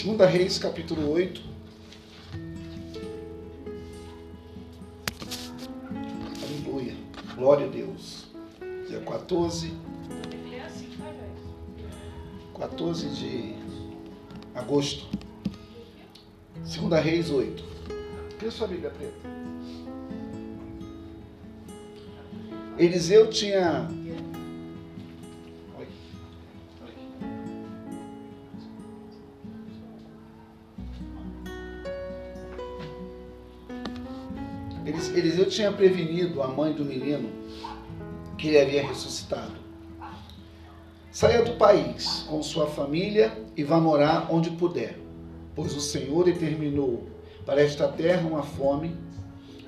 Segunda Reis, capítulo 8. Aleluia. Glória a Deus. Dia 14. 14 de agosto. Segunda Reis 8. Cria sua Bíblia preta. Eliseu tinha tinha prevenido a mãe do menino que ele havia ressuscitado. Saia do país com sua família e vá morar onde puder, pois o Senhor determinou para esta terra uma fome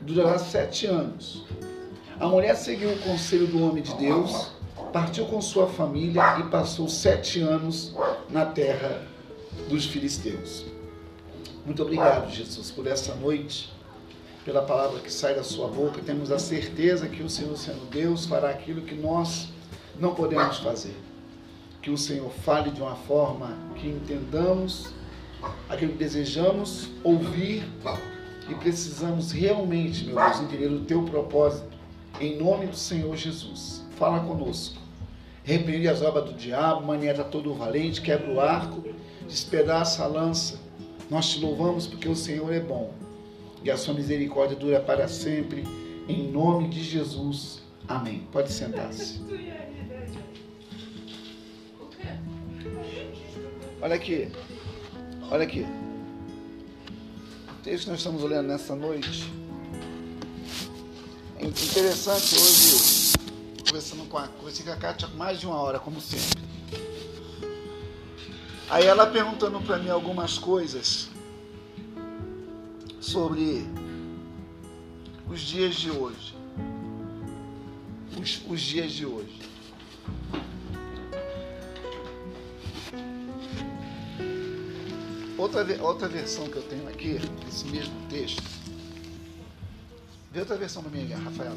durará sete anos. A mulher seguiu o conselho do homem de Deus, partiu com sua família e passou sete anos na terra dos filisteus. Muito obrigado, Jesus, por essa noite pela palavra que sai da sua boca, temos a certeza que o Senhor, sendo Deus, fará aquilo que nós não podemos fazer. Que o Senhor fale de uma forma que entendamos aquilo que desejamos ouvir e precisamos realmente, meu Deus, entender o teu propósito. Em nome do Senhor Jesus, fala conosco. Repreende as obras do diabo, manieta todo o valente, quebra o arco, despedaça a lança. Nós te louvamos porque o Senhor é bom e a sua misericórdia dura para sempre. Em nome de Jesus. Amém. Pode sentar-se. Olha aqui. Olha aqui. O texto que nós estamos olhando nessa noite. É interessante hoje, conversando com a, conversei com a Kátia mais de uma hora, como sempre. Aí ela perguntando para mim algumas coisas sobre os dias de hoje. Os, os dias de hoje. Outra, outra versão que eu tenho aqui, esse mesmo texto. Vê outra versão para mim, Rafaela.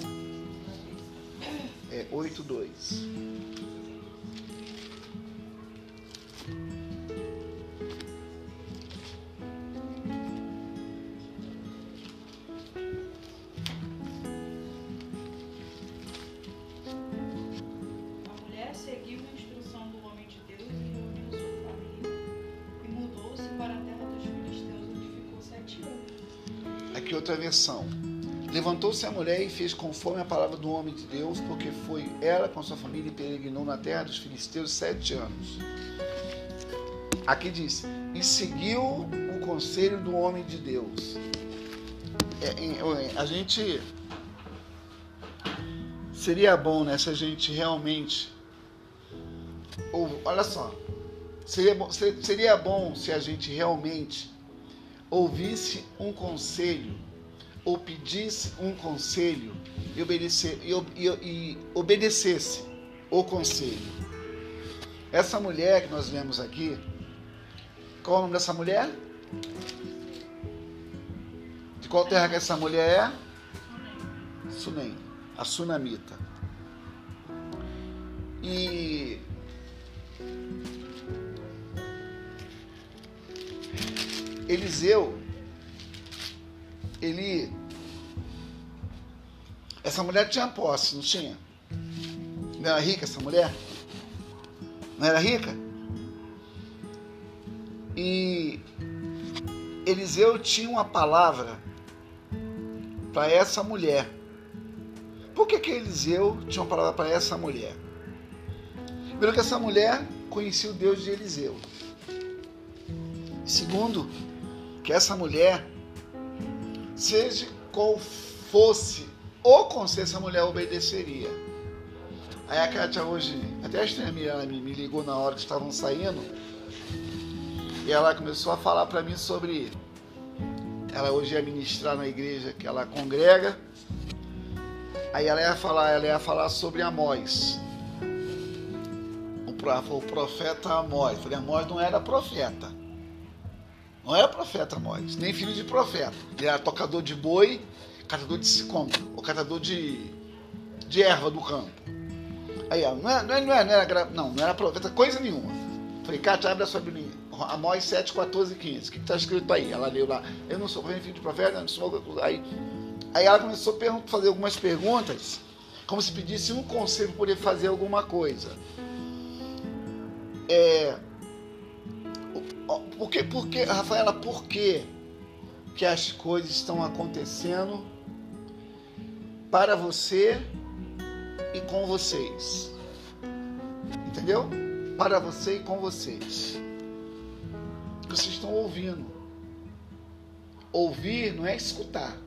É 8.2. Levantou-se a mulher e fez conforme a palavra do homem de Deus, porque foi ela com sua família e peregrinou na terra dos filisteus sete anos. Aqui diz: e seguiu o conselho do homem de Deus. É, é, a gente seria bom, né, se a gente realmente ou olha só, seria bom, seria bom se a gente realmente ouvisse um conselho ou pedisse um conselho e, e, e, e obedecesse o conselho. Essa mulher que nós vemos aqui, qual é o nome dessa mulher? De qual terra que essa mulher é? Sunem, a sunamita. E Eliseu ele. Essa mulher tinha posse, não tinha? Não era rica essa mulher? Não era rica? E Eliseu tinha uma palavra para essa mulher. Por que, que Eliseu tinha uma palavra para essa mulher? Primeiro que essa mulher conhecia o Deus de Eliseu. Segundo, que essa mulher seja qual fosse o conselho, essa mulher obedeceria. Aí a Kátia hoje, até a Estreia ela me, me ligou na hora que estavam saindo, e ela começou a falar para mim sobre. Ela hoje ia ministrar na igreja que ela congrega. Aí ela ia falar, ela ia falar sobre Amós. O profeta Amós. Falei, Amós não era profeta. Não era profeta Amós, nem filho de profeta. Ele era tocador de boi, catador de como? O catador de, de erva do campo. Aí, ó, não, era, não, era, não, era, não, não era profeta coisa nenhuma. Falei, Cátia, abre a sua Bíblia. Amós 7, 14 e 15. O que está escrito aí? Ela leu lá. Eu não sou filho de profeta, não sou. Aí, aí ela começou a fazer algumas perguntas, como se pedisse um conselho para poder fazer alguma coisa. É, por que, por que, Rafaela, por que, que as coisas estão acontecendo para você e com vocês? Entendeu? Para você e com vocês. Vocês estão ouvindo. Ouvir não é escutar.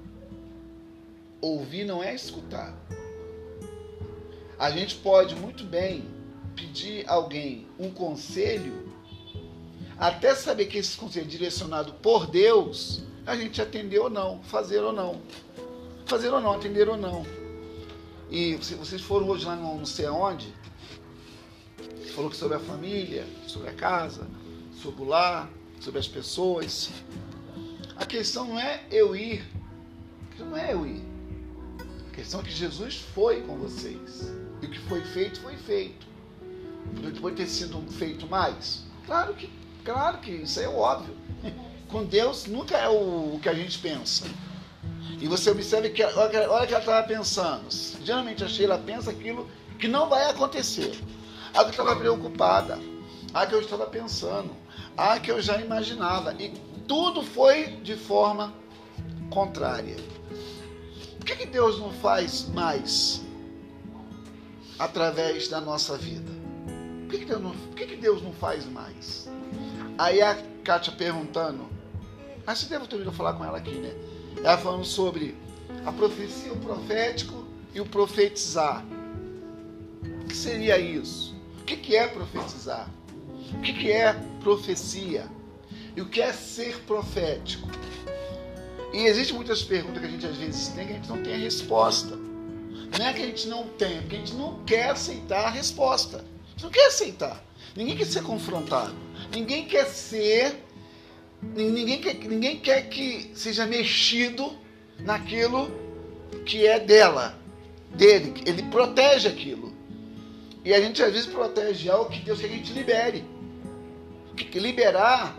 Ouvir não é escutar. A gente pode muito bem pedir a alguém um conselho até saber que esse conselho é direcionado por Deus, a gente atender ou não, fazer ou não. Fazer ou não, atender ou não. E vocês foram hoje lá no não sei aonde, falou sobre a família, sobre a casa, sobre o lar, sobre as pessoas. A questão não é eu ir, não é eu ir. A questão é que Jesus foi com vocês. E o que foi feito, foi feito. Pode ter sido feito mais? Claro que Claro que isso é óbvio. Com Deus nunca é o, que a gente pensa. E você observa que olha que ela estava pensando. Geralmente a Sheila pensa aquilo que não vai acontecer. A que estava preocupada. A que eu estava pensando. A que eu já imaginava. E tudo foi de forma contrária. Por que, que Deus não faz mais através da nossa vida? Por que, que, Deus, não, por que, que Deus não faz mais? Aí a Kátia perguntando, acho que devo ter ouvido falar com ela aqui, né? Ela falando sobre a profecia, o profético e o profetizar. O que seria isso? O que é profetizar? O que é profecia? E o que é ser profético? E existem muitas perguntas que a gente às vezes tem que a gente não tem a resposta. Não é que a gente não tem, é porque a gente não quer aceitar a resposta. A gente não quer aceitar. Ninguém quer ser confrontado. Ninguém quer ser. Ninguém quer, ninguém quer que seja mexido naquilo que é dela, dele. Ele protege aquilo. E a gente às vezes protege algo que Deus quer que a gente libere. Liberar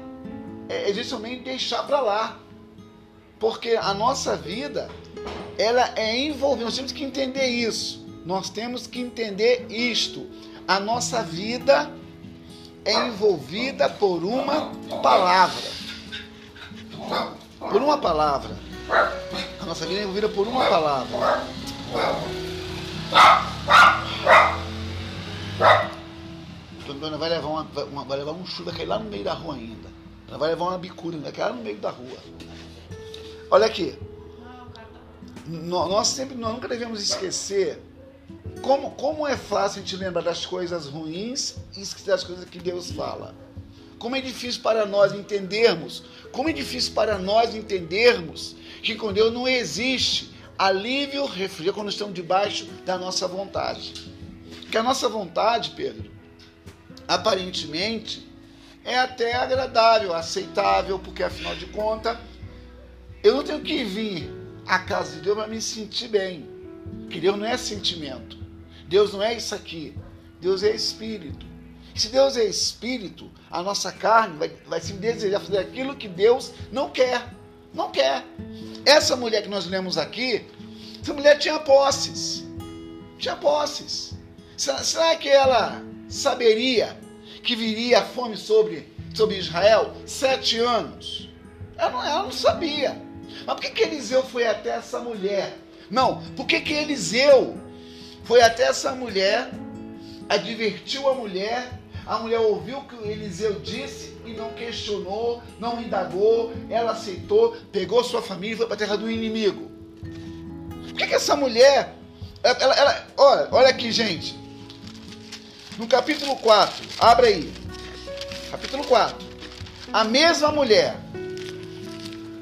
é, é justamente deixar para lá. Porque a nossa vida, ela é envolvida. Nós temos que entender isso. Nós temos que entender isto. A nossa vida é envolvida por uma palavra. Por uma palavra. A nossa vida é envolvida por uma palavra. Dona vai levar, uma, uma, vai levar um chuva cair lá no meio da rua ainda. Ela vai levar uma bicuda ainda, cair lá no meio da rua. Olha aqui. Nós sempre, nós nunca devemos esquecer como, como é fácil a gente lembrar das coisas ruins e esquecer das coisas que Deus fala. Como é difícil para nós entendermos, como é difícil para nós entendermos que com Deus não existe alívio, refúgio quando estamos debaixo da nossa vontade. Que a nossa vontade, Pedro, aparentemente é até agradável, aceitável, porque afinal de contas, eu não tenho que vir à casa de Deus para me sentir bem. Que Deus não é sentimento. Deus não é isso aqui. Deus é espírito. Se Deus é espírito, a nossa carne vai, vai se desejar fazer aquilo que Deus não quer. Não quer. Essa mulher que nós lemos aqui, essa mulher tinha posses. Tinha posses. Será, será que ela saberia que viria a fome sobre, sobre Israel? Sete anos. Ela não, ela não sabia. Mas por que, que Eliseu foi até essa mulher? Não, por que, que Eliseu foi até essa mulher, advertiu a mulher, a mulher ouviu o que Eliseu disse e não questionou, não indagou, ela aceitou, pegou sua família e foi para a terra do inimigo. Por que, que essa mulher, ela, ela, olha, olha aqui, gente, no capítulo 4, abre aí, capítulo 4, a mesma mulher,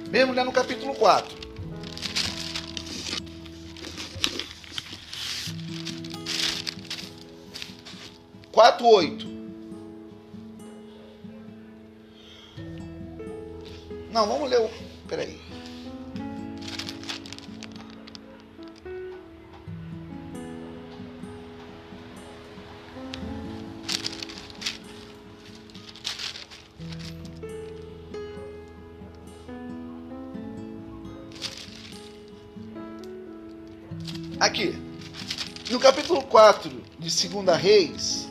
mesma mulher no capítulo 4, 4:8. Não, vamos ler o. Peraí. Aqui, no capítulo 4 de Segunda Reis,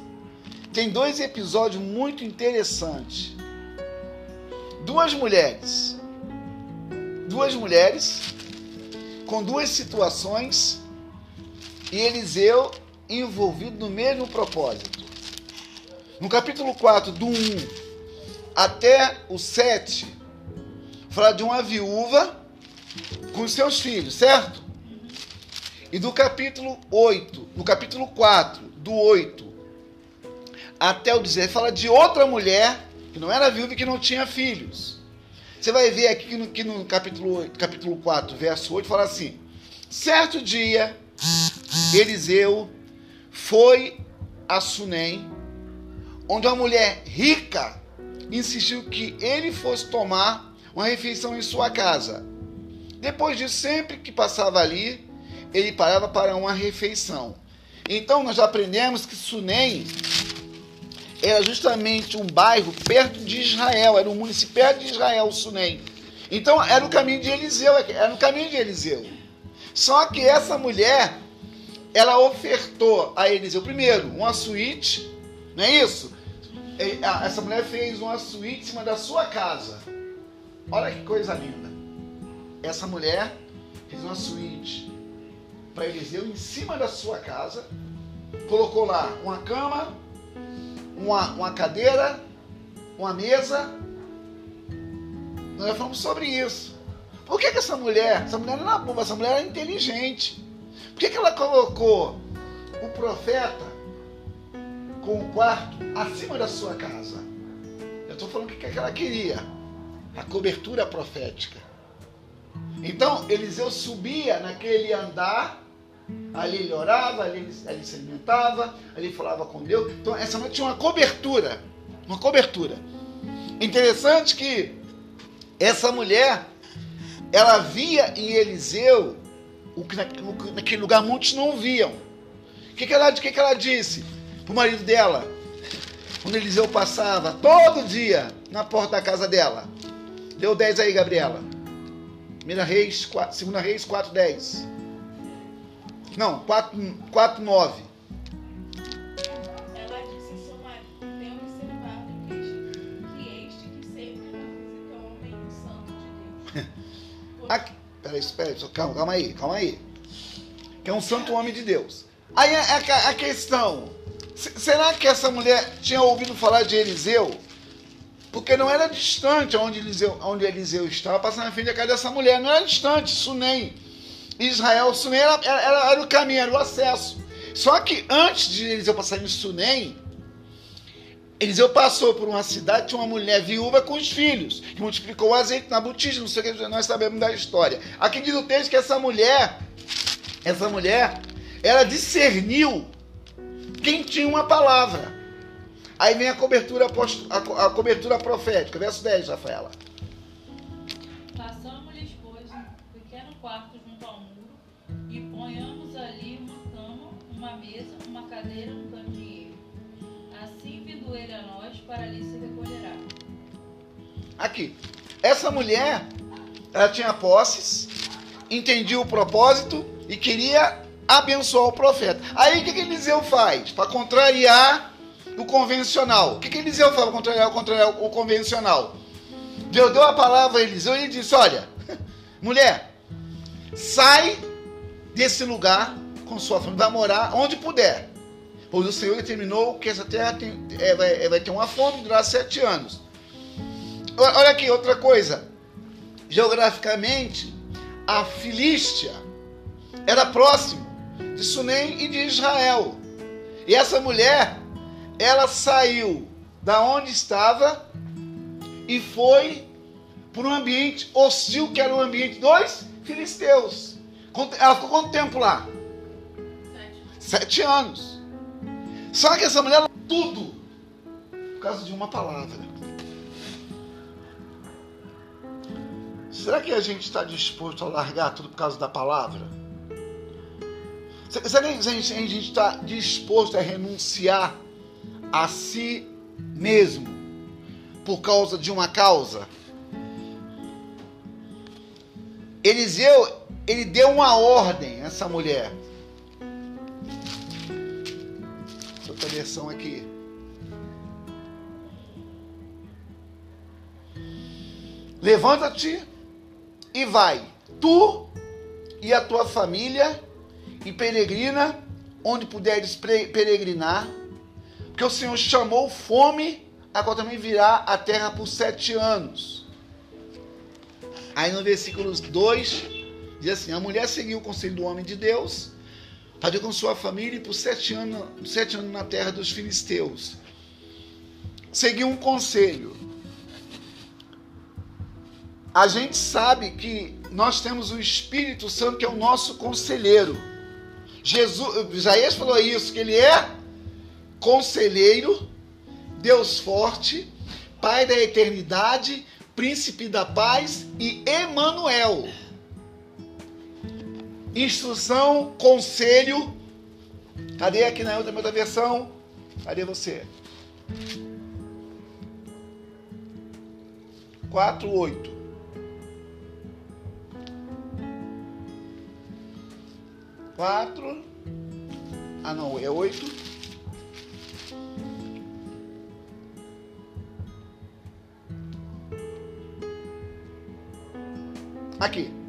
tem dois episódios muito interessantes. Duas mulheres. Duas mulheres com duas situações e Eliseu envolvido no mesmo propósito. No capítulo 4, do 1 até o 7, fala de uma viúva com seus filhos, certo? E do capítulo 8, no capítulo 4, do 8 até o 16, fala de outra mulher que não era viúva e que não tinha filhos. Você vai ver aqui que no, que no capítulo, 8, capítulo 4, verso 8, fala assim: Certo dia, Eliseu foi a Sunem, onde uma mulher rica insistiu que ele fosse tomar uma refeição em sua casa. Depois disso, sempre que passava ali, ele parava para uma refeição. Então nós aprendemos que Sunem era justamente um bairro perto de Israel, era um município perto de Israel, Sunem. Então era o caminho de Eliseu, era no caminho de Eliseu. Só que essa mulher, ela ofertou a Eliseu primeiro uma suíte, não é isso? Essa mulher fez uma suíte em cima da sua casa. Olha que coisa linda. Essa mulher fez uma suíte para Eliseu em cima da sua casa, colocou lá uma cama, uma, uma cadeira, uma mesa. Nós falamos sobre isso. Por que, que essa mulher, essa mulher não era boba, essa mulher era inteligente. Por que, que ela colocou o profeta com o quarto acima da sua casa? Eu estou falando o que, que ela queria. A cobertura profética. Então, Eliseu subia naquele andar, ali ele orava, ali ele, se alimentava, ali falava com Deus. Então, essa mulher tinha uma cobertura. Uma cobertura. Interessante que essa mulher ela via em Eliseu o que naquele lugar muitos não viam. O que, que, ela, que, que ela disse para o marido dela? Quando Eliseu passava todo dia na porta da casa dela. Deu 10 aí, Gabriela. Primeira Reis, 4, segunda Reis 4, 10. Não, 4, 4 9. Aqui, peraí, peraí, calma, calma aí, calma aí. Que é um santo homem de Deus. Aí a, a, a questão: será que essa mulher tinha ouvido falar de Eliseu? Porque não era distante onde Eliseu, onde Eliseu estava, passando na frente da casa dessa mulher. Não era distante, Sunem. Israel, Sunem era, era, era o caminho, era o acesso. Só que antes de Eliseu passar em Sunem, Eliseu passou por uma cidade, tinha uma mulher viúva com os filhos, que multiplicou o azeite na botija, não sei o que, nós sabemos da história. Aqui diz o texto que essa mulher, essa mulher, ela discerniu quem tinha uma palavra. Aí vem a cobertura, a cobertura profética, verso 10, Rafaela. Pois, um pequeno quarto mesa, uma cadeira, um ele a nós, para ali se recolherá. Aqui. Essa mulher, ela tinha posses, entendia o propósito e queria abençoar o profeta. Aí o que, que Eliseu faz? Para contrariar o convencional. O que, que Eliseu faz para contrariar, contrariar o convencional? Deus deu a palavra a Eliseu e ele disse: Olha, mulher, sai desse lugar com sua família, vai morar onde puder pois o Senhor determinou que essa terra tem, é, vai, é, vai ter uma fome durar sete anos. Olha aqui, outra coisa. Geograficamente, a Filístia era próximo de Sunem e de Israel. E essa mulher, ela saiu da onde estava e foi para um ambiente hostil, que era o ambiente dos filisteus. Ela ficou quanto tempo lá? Sete, anos. Só que essa mulher, tudo, por causa de uma palavra. Será que a gente está disposto a largar tudo por causa da palavra? Será que a gente está disposto a renunciar a si mesmo por causa de uma causa? Eliseu, ele deu uma ordem a essa mulher. Outra versão aqui. Levanta-te e vai, tu e a tua família, e peregrina onde puderes peregrinar, porque o Senhor chamou fome, agora também virá a terra por sete anos. Aí no versículo 2 diz assim: A mulher seguiu o conselho do homem de Deus, partiu com sua família e por sete anos, sete anos na terra dos filisteus. Seguiu um conselho a gente sabe que nós temos o Espírito Santo que é o nosso conselheiro. Jesus, Isaías falou isso, que ele é conselheiro, Deus forte, Pai da eternidade, príncipe da paz e Emanuel. Instrução, conselho. Cadê aqui na outra, versão? Cadê você? 4, 8. 4. Ah, não, é 8. Aqui.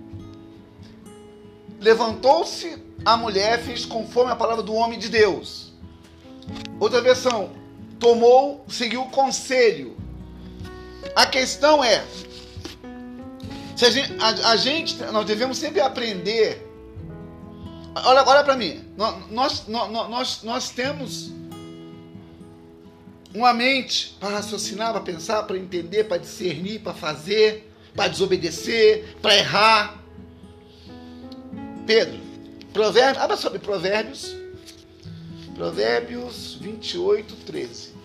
Levantou-se a mulher, fez conforme a palavra do homem de Deus. Outra versão. Tomou, seguiu o conselho. A questão é: se a gente, a, a gente, nós devemos sempre aprender Olha, olha para mim. Nós, nós, nós, nós temos uma mente para raciocinar, para pensar, para entender, para discernir, para fazer, para desobedecer, para errar. Pedro, Provérbios, abra sobre Provérbios. Provérbios 28, 13.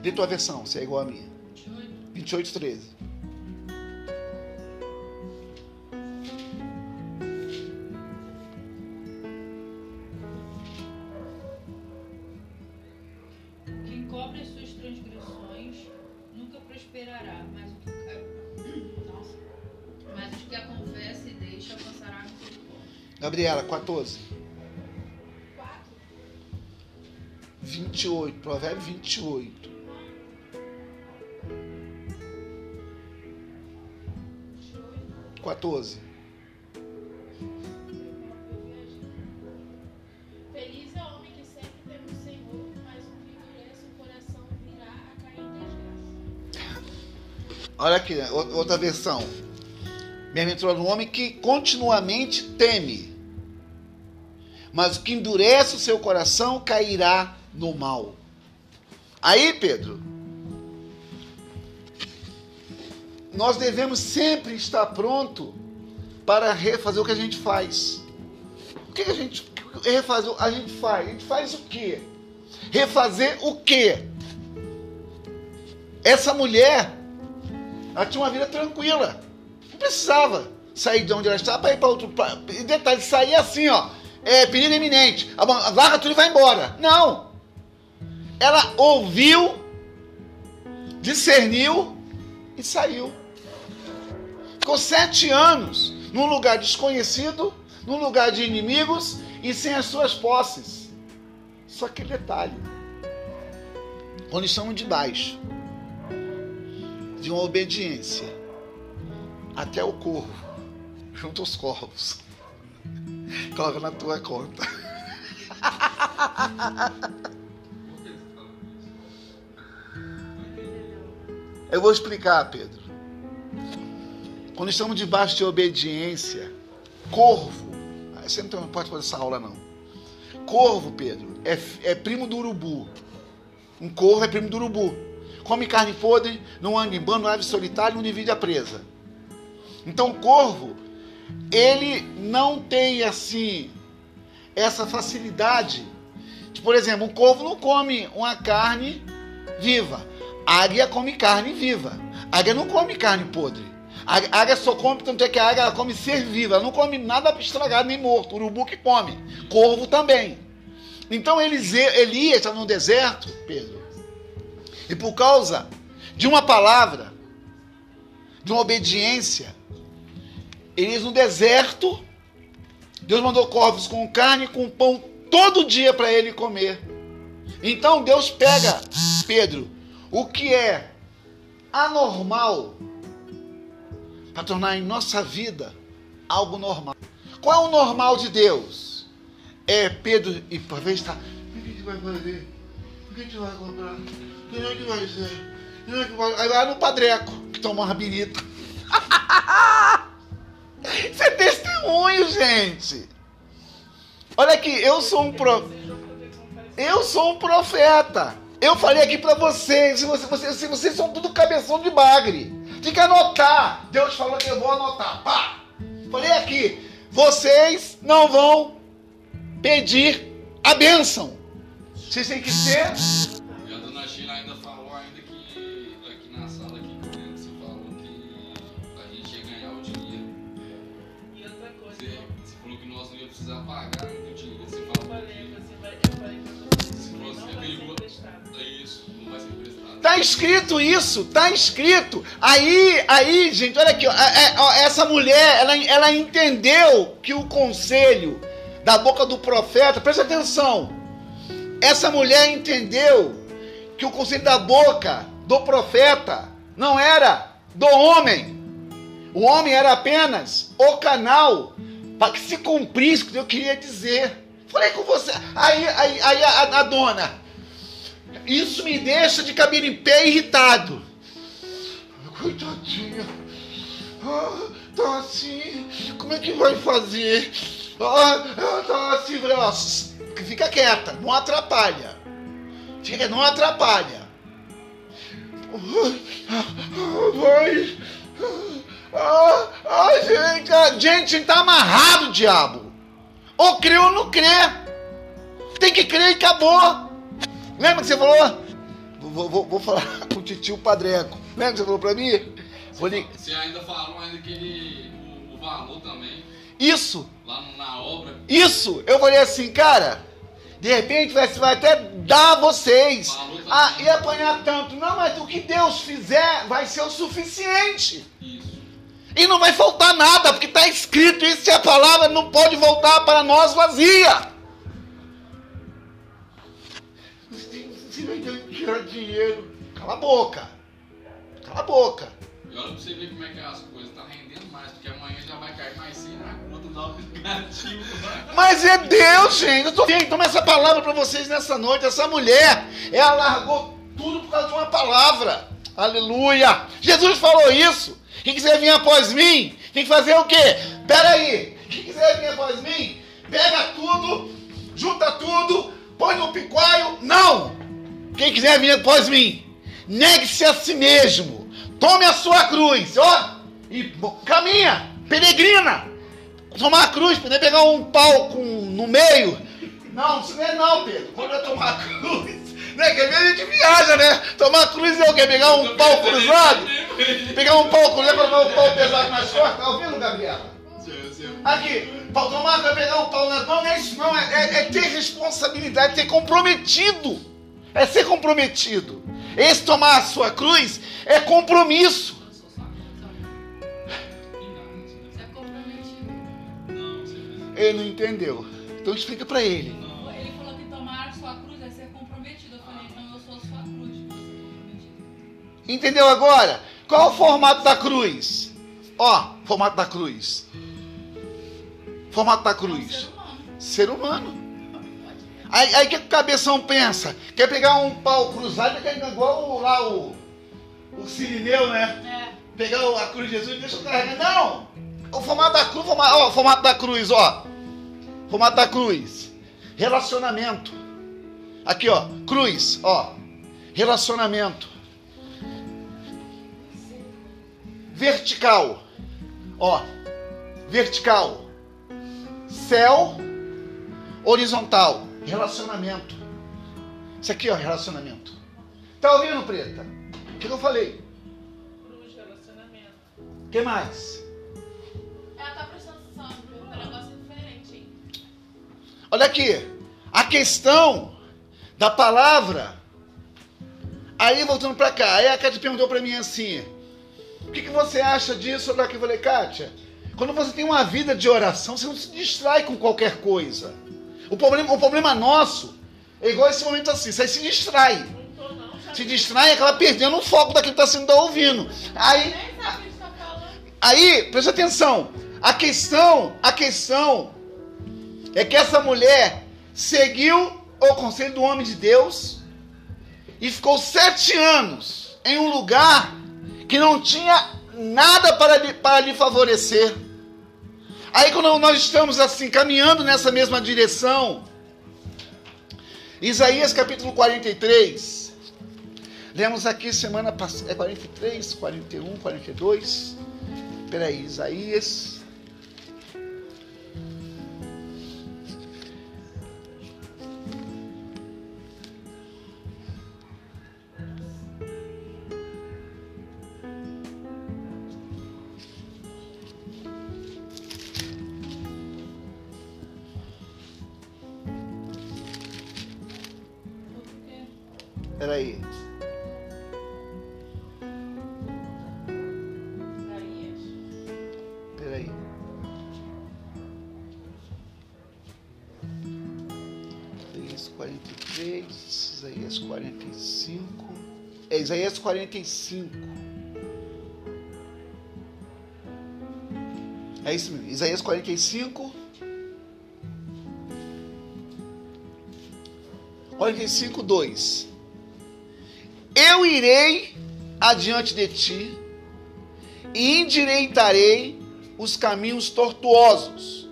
Dê tua versão, se é igual a minha. 28, 13. Cobre as suas transgressões nunca prosperará, mas o que, Nossa. mas os que a confessa e deixa alcançará misericórdia. Gabriela, 14. 28, Provérbio 28. 14. Olha aqui, outra versão. Bem-aventurado o homem que continuamente teme, mas o que endurece o seu coração cairá no mal. Aí, Pedro, nós devemos sempre estar pronto para refazer o que a gente faz. O que a gente refazer? A gente faz. A gente faz o quê? Refazer o quê? Essa mulher, ela tinha uma vida tranquila. Não precisava sair de onde ela estava para ir para outro. E detalhe, sair assim, ó. É perigo iminente. Larga tudo e vai embora. Não. Ela ouviu, discerniu e saiu. Ficou sete anos num lugar desconhecido, num lugar de inimigos e sem as suas posses. Só aquele detalhe. Quando estamos debaixo de uma obediência até o corvo, junto aos corvos, coloca na tua conta. Eu vou explicar, Pedro. Quando estamos debaixo de obediência, corvo, você não pode fazer essa aula não. Corvo, Pedro, é, é primo do urubu. Um corvo é primo do urubu. Come carne podre, não anda em bando, ave solitário, não divide a presa. Então, corvo, ele não tem assim essa facilidade. De, por exemplo, um corvo não come uma carne viva. A águia come carne viva. A águia não come carne podre. A águia só come, tanto é que a águia come ser viva, ela não come nada estragado nem morto. O urubu que come. Corvo também. Então Elias estava no deserto, Pedro. E por causa de uma palavra, de uma obediência, Elias no deserto, Deus mandou corvos com carne e com pão todo dia para ele comer. Então Deus pega, Pedro, o que é anormal para tornar em nossa vida algo normal. Qual é o normal de Deus? É Pedro e por vez está. O que a gente vai fazer? O que a gente vai comprar? O que a gente vai ser? Aí vai no padreco, que toma uma birita. Isso é testemunho, gente. Olha aqui, eu sou um pro... Eu sou um profeta. Eu falei aqui para vocês, vocês, vocês, vocês são tudo cabeção de bagre. Tem que anotar. Deus falou que eu vou anotar. Pá! Falei aqui, vocês não vão pedir a bênção. Vocês têm que ser. Escrito isso, tá escrito. Aí, aí, gente, olha aqui, é- é- ó, essa mulher, ela, ela entendeu que o conselho da boca do profeta, presta atenção. Essa mulher entendeu que o conselho da boca do profeta não era do homem. O homem era apenas o canal para que se cumprisse o que eu queria dizer. Falei com você. Aí, aí, aí a, a dona, isso me deixa de cabelo em pé irritado. Coitadinha. Ah, tá assim. Como é que vai fazer? Ah, ela tá assim. falei, ó, s- Fica quieta, não atrapalha. Fica, não atrapalha. Vai. Ah, ah, gente, a gente tá amarrado, diabo. Ou crê ou não crê. Tem que crer e acabou. Lembra que você falou? Vou, vou- vou falar com o titio Padreco. Lembra que você falou pra mim? Vou li- Você ainda falou ainda que ele, o, o valor também, Isso, lá na obra, isso. Eu falei assim, cara, de repente vai, vai até dar a vocês. Ah, e apanhar tanto. Não, mas o que Deus fizer vai ser o suficiente. isso. E não vai faltar nada, porque está escrito isso e a palavra não pode voltar para nós vazia. Tirar dinheiro. Cala a boca. Cala a boca. E olha pra você ver como é que as coisas tá rendendo mais, porque amanhã já vai cair mais cedo na conta do aplicativo. Mas é Deus, gente. Eu tô então essa palavra para vocês nessa noite. Essa mulher, ela largou tudo por causa de uma palavra. Aleluia. Jesus falou isso. Quem quiser vir após mim, tem que fazer o quê? Pera aí. Quem quiser vir após mim, pega tudo, junta tudo, põe no picuaio. Não. Quem quiser vir após mim, negue-se a si mesmo. Tome a sua cruz, ó, e caminha, peregrina tomar a cruz, poder pegar um pau com, no meio. Não, isso não é não, Pedro. Quando eu tomar a cruz, né? Que a gente viaja, né? Tomar a cruz é o quê? Pegar um pau cruzado? Pegar um pau cruzado, colocar um pau pesado nas costas? Tá ouvindo, Gabriela? Aqui, pra tomar, vai pegar um pau nas mãos, não é isso não, é, é- é ter responsabilidade, ter comprometido. É ser comprometido. Esse tomar a sua cruz é compromisso. Ele não entendeu. Então explica pra ele. Ele falou que tomar a sua cruz é ser comprometido. Eu falei, então eu sou a sua cruz. É. Entendeu agora? Qual o formato da cruz? Ó, formato da cruz. Formato da É um cruz. ser humano. Ser humano. Aí aí o que o cabeção pensa? Quer pegar um pau cruzado, quer igual o- lá o, o Sirineu, né? É. Pegar o- a cruz de Jesus e deixa eu carregar. Não! O formato da cruz, formato, ó, formato da cruz, ó. Formato da cruz. Relacionamento. Aqui, ó. Cruz, ó. Relacionamento. Vertical. Ó. Vertical. Céu. Horizontal. Relacionamento. Isso aqui, ó, relacionamento. Tá ouvindo, preta? O que eu falei? Cruz, relacionamento. O que mais? Ela tá prestando atenção, um negócio diferente, hein? Olha aqui. A questão da palavra. Aí voltando para cá, aí a Kátia perguntou para mim assim: o que, que você acha disso? Eu falei, Kátia, quando você tem uma vida de oração, você não se distrai com qualquer coisa. O problema, o problema nosso é igual esse momento assim, você se distrai. Se distrai e acaba perdendo o foco daquilo que está sendo ouvindo. Aí, falando. aí, presta atenção. A questão, a questão é que essa mulher seguiu o conselho do homem de Deus e ficou sete anos em um lugar que não tinha nada para lhe, para lhe favorecer. Aí quando nós estamos assim caminhando nessa mesma direção, Isaías capítulo 43. Lemos aqui semana passada, é 43, 41, 42. Peraí, Isaías. 45. É isso mesmo. Isaías 45. 45, 2. Eu irei adiante de ti e endireitarei os caminhos tortuosos.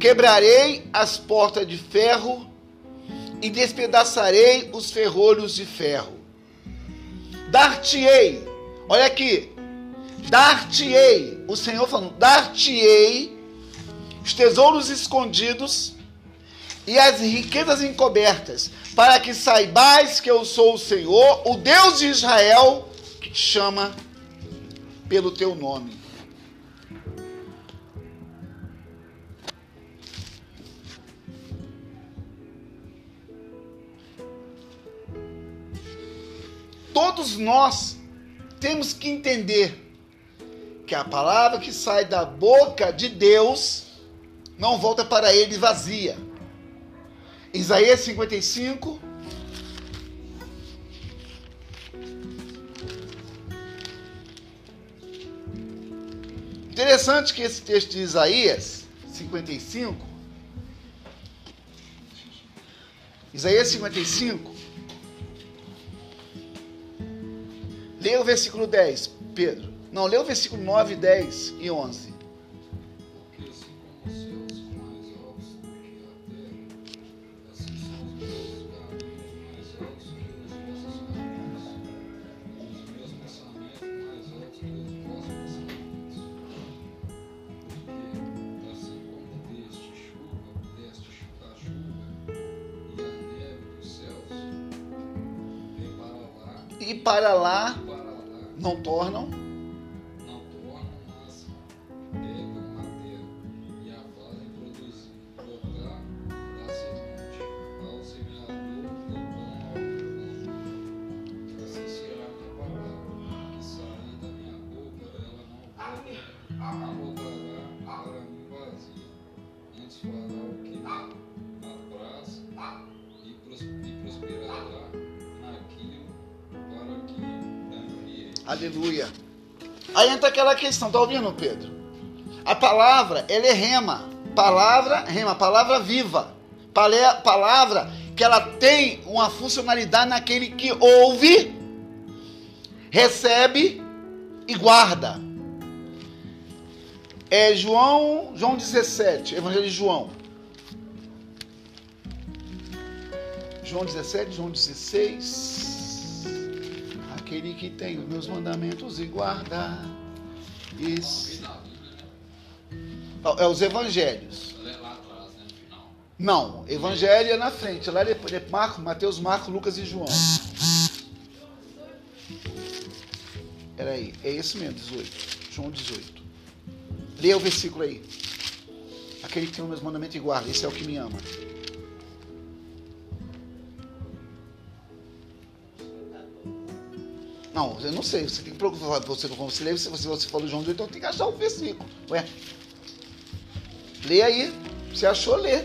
Quebrarei as portas de ferro e despedaçarei os ferrolhos de ferro. Dar-te-ei, olha aqui, dar-te-ei, o Senhor falando, dar-te-ei os tesouros escondidos e as riquezas encobertas, para que saibais que eu sou o Senhor, o Deus de Israel, que te chama pelo teu nome. Todos nós temos que entender que a palavra que sai da boca de Deus não volta para ele vazia. Isaías 55, Interessante que esse texto de Isaías 55, Isaías 55, leia o versículo 10, Pedro. Não, leia o versículo 9, 10 e 11. Porque assim como os céus são mais altos do que a terra, assim são os meus caminhos mais altos que os vossos caminhos, e os meus pensamentos mais altos que os vossos pensamentos. Porque assim como deste chuva, deste chu- a chuva e a neve dos céus, vem para lá, não tornam, aquela questão, tá ouvindo, Pedro? A palavra, ela é rema. Palavra, rema, palavra viva. Palavra que ela tem uma funcionalidade naquele que ouve, recebe e guarda. É João, João 17, Evangelho de João. João 17, João 16. Aquele que tem os meus mandamentos e guarda. Isso. É os evangelhos. Não, evangelho é na frente. Lá é é Marco, Mateus, Marcos, Lucas e João. Peraí, é esse mesmo, 18. João 18. Leia o versículo aí. Aquele que tem os meus mandamentos e guarda, esse é o que me ama. Não, eu não sei. Você tem que procurar. Você, você, lê, se você, falou João 18, então tem que achar o versículo. Ué. Lê aí. Você achou, lê.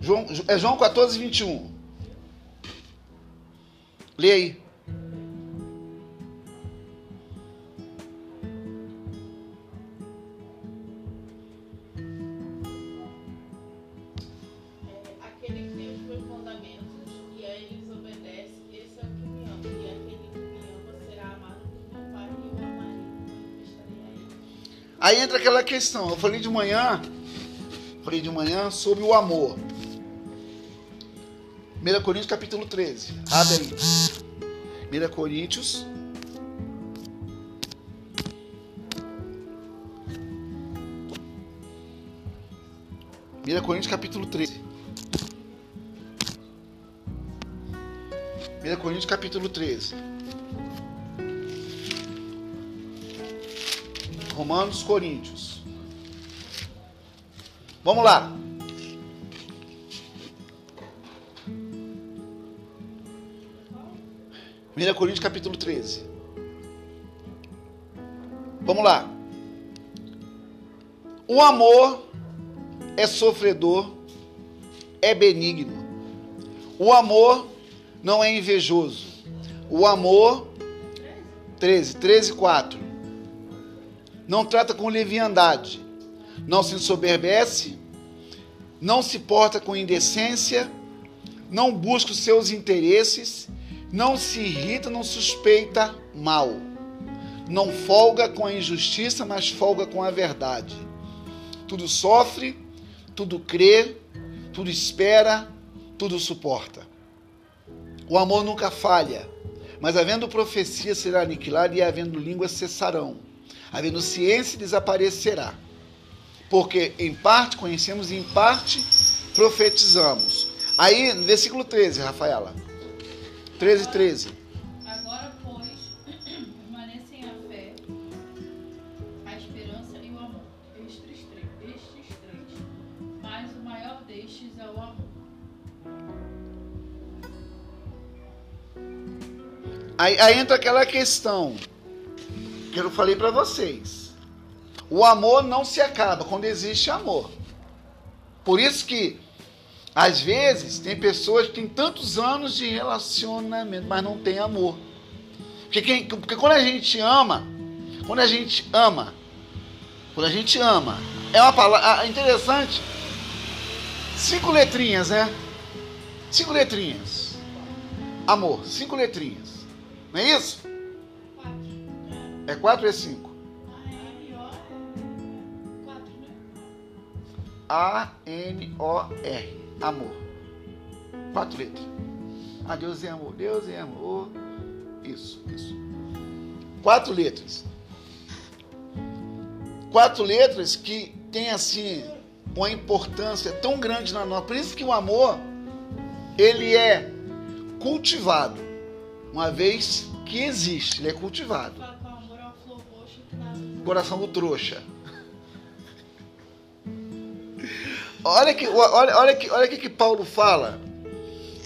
João, é João 14, 21. Lê aí. Aí entra aquela questão. Eu falei de manhã, falei de manhã sobre o amor. 1 Coríntios capítulo 13. Abre aí. 1 Coríntios. Primeira Coríntios capítulo 13. 1 Coríntios capítulo 13. Romanos, Coríntios. Vamos lá. Primeira Coríntios capítulo 13. Vamos lá. O amor é sofredor, é benigno. O amor não é invejoso. O amor 13, 13, 4 não trata com leviandade, não se ensoberbece, não se porta com indecência, não busca os seus interesses, não se irrita, não suspeita mal, não folga com a injustiça, mas folga com a verdade. Tudo sofre, tudo crê, tudo espera, tudo suporta. O amor nunca falha, mas havendo profecia será aniquilada e havendo línguas cessarão havendo ciência desaparecerá. Porque em parte conhecemos e em parte profetizamos. Aí, no versículo 13, Rafaela. 13, 13. Agora, pois, permanecem a fé, a esperança e o amor. Estes três, estes três. Mas o maior destes é o amor. Aí, aí entra aquela questão que eu falei para vocês. O amor não se acaba quando existe amor. Por isso que, às vezes, tem pessoas que têm tantos anos de relacionamento, mas não tem amor. Porque, quem, porque quando a gente ama, quando a gente ama, quando a gente ama, é uma palavra interessante. Cinco letrinhas, né? Cinco letrinhas. Amor, cinco letrinhas. Não é isso? É quatro ou é cinco? Quatro, né? A-N-O-R. Amor. Quatro letras. Ah, Deus é amor. Deus é amor. Isso, isso. Quatro letras. Quatro letras que tem assim uma importância tão grande na nossa. Por isso que o amor ele é cultivado. Uma vez que existe, ele é cultivado. Coração do trouxa. Olha que, olha, olha que, olha que, que Paulo fala.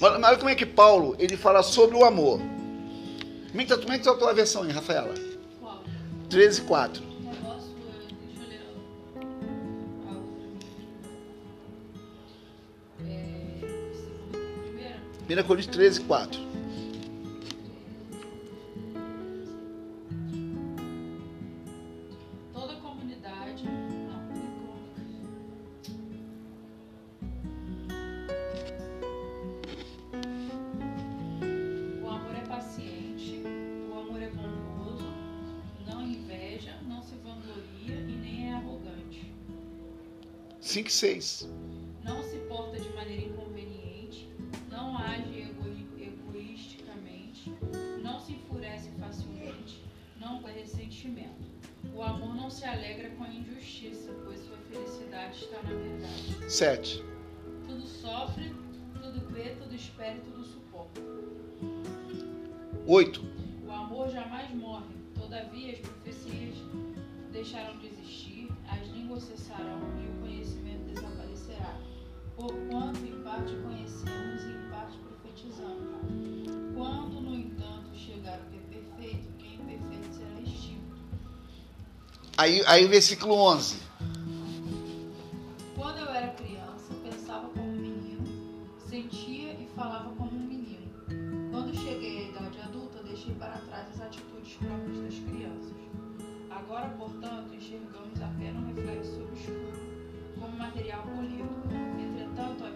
Olha, olha como é que Paulo ele fala sobre o amor. Como é que, tá- como é que tá a tua versão aí, Rafaela? Qual? 13, 4. Negócio, eh, deixa eu ler a outra. É, primeira? 1 Coríntios 13, 4. 6. Não se porta de maneira inconveniente, não age egoi- egoisticamente, não se enfurece facilmente, não tem ressentimento. O amor não se alegra com a injustiça, pois sua felicidade está na verdade. 7. Tudo sofre, tudo crê, tudo espera e tudo suporta. 8. O amor jamais morre, todavia as profecias deixarão de existir, as línguas cessarão e o conhecimento porquanto em parte conhecemos e em parte profetizamos. Quando, no entanto, chegar o que é perfeito, quem é perfeito será extinto. Aí, aí o versículo 11. Quando eu era criança, pensava como um menino, sentia e falava como um menino. Quando cheguei à idade adulta, deixei para trás as atitudes próprias das crianças. Agora, portanto, enxergamos apenas um reflexo obscuro, como material polido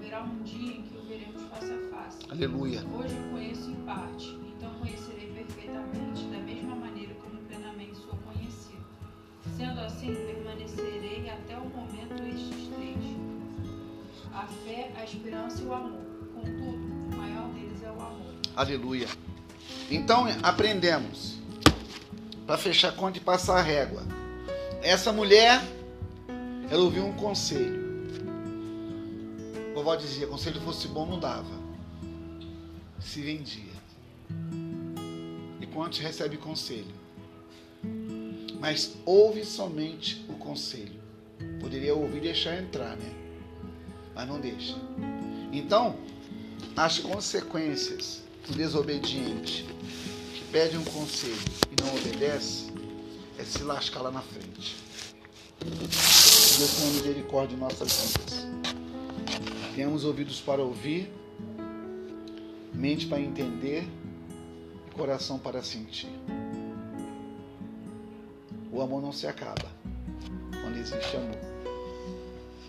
Haverá um dia em que o veremos face a face. Aleluia. Hoje conheço em parte, então conhecerei perfeitamente, da mesma maneira como plenamente sou conhecido. Sendo assim, permanecerei até o momento estes três: a fé, a esperança e o amor. Contudo, o maior deles é o amor. Aleluia. Então aprendemos. Para fechar conta e passar a régua. Essa mulher, ela ouviu um conselho. Vovó dizia: conselho fosse bom, não dava. Se vendia. E quantos recebe conselho? Mas ouve somente o conselho. Poderia ouvir e deixar entrar, né? Mas não deixa. Então, as consequências do desobediente que pede um conselho e não obedece é se lascar lá na frente. Deus tenha misericórdia em nossas vidas. Temos ouvidos para ouvir, mente para entender e coração para sentir. O amor não se acaba quando existe amor.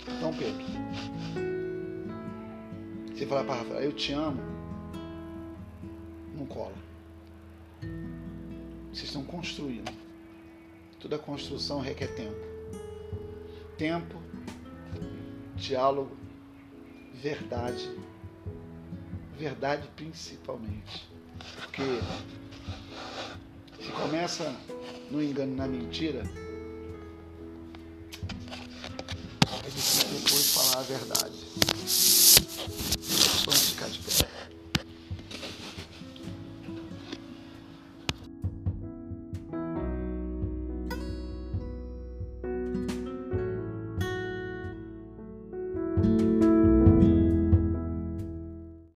Então, Pedro, você falar para Rafael, eu te amo, não cola. Vocês estão construindo. Toda construção requer tempo. Tempo, diálogo, verdade. Verdade principalmente. Porque se começa no engano na mentira, é difícil depois falar a verdade. Vamos ficar de pé.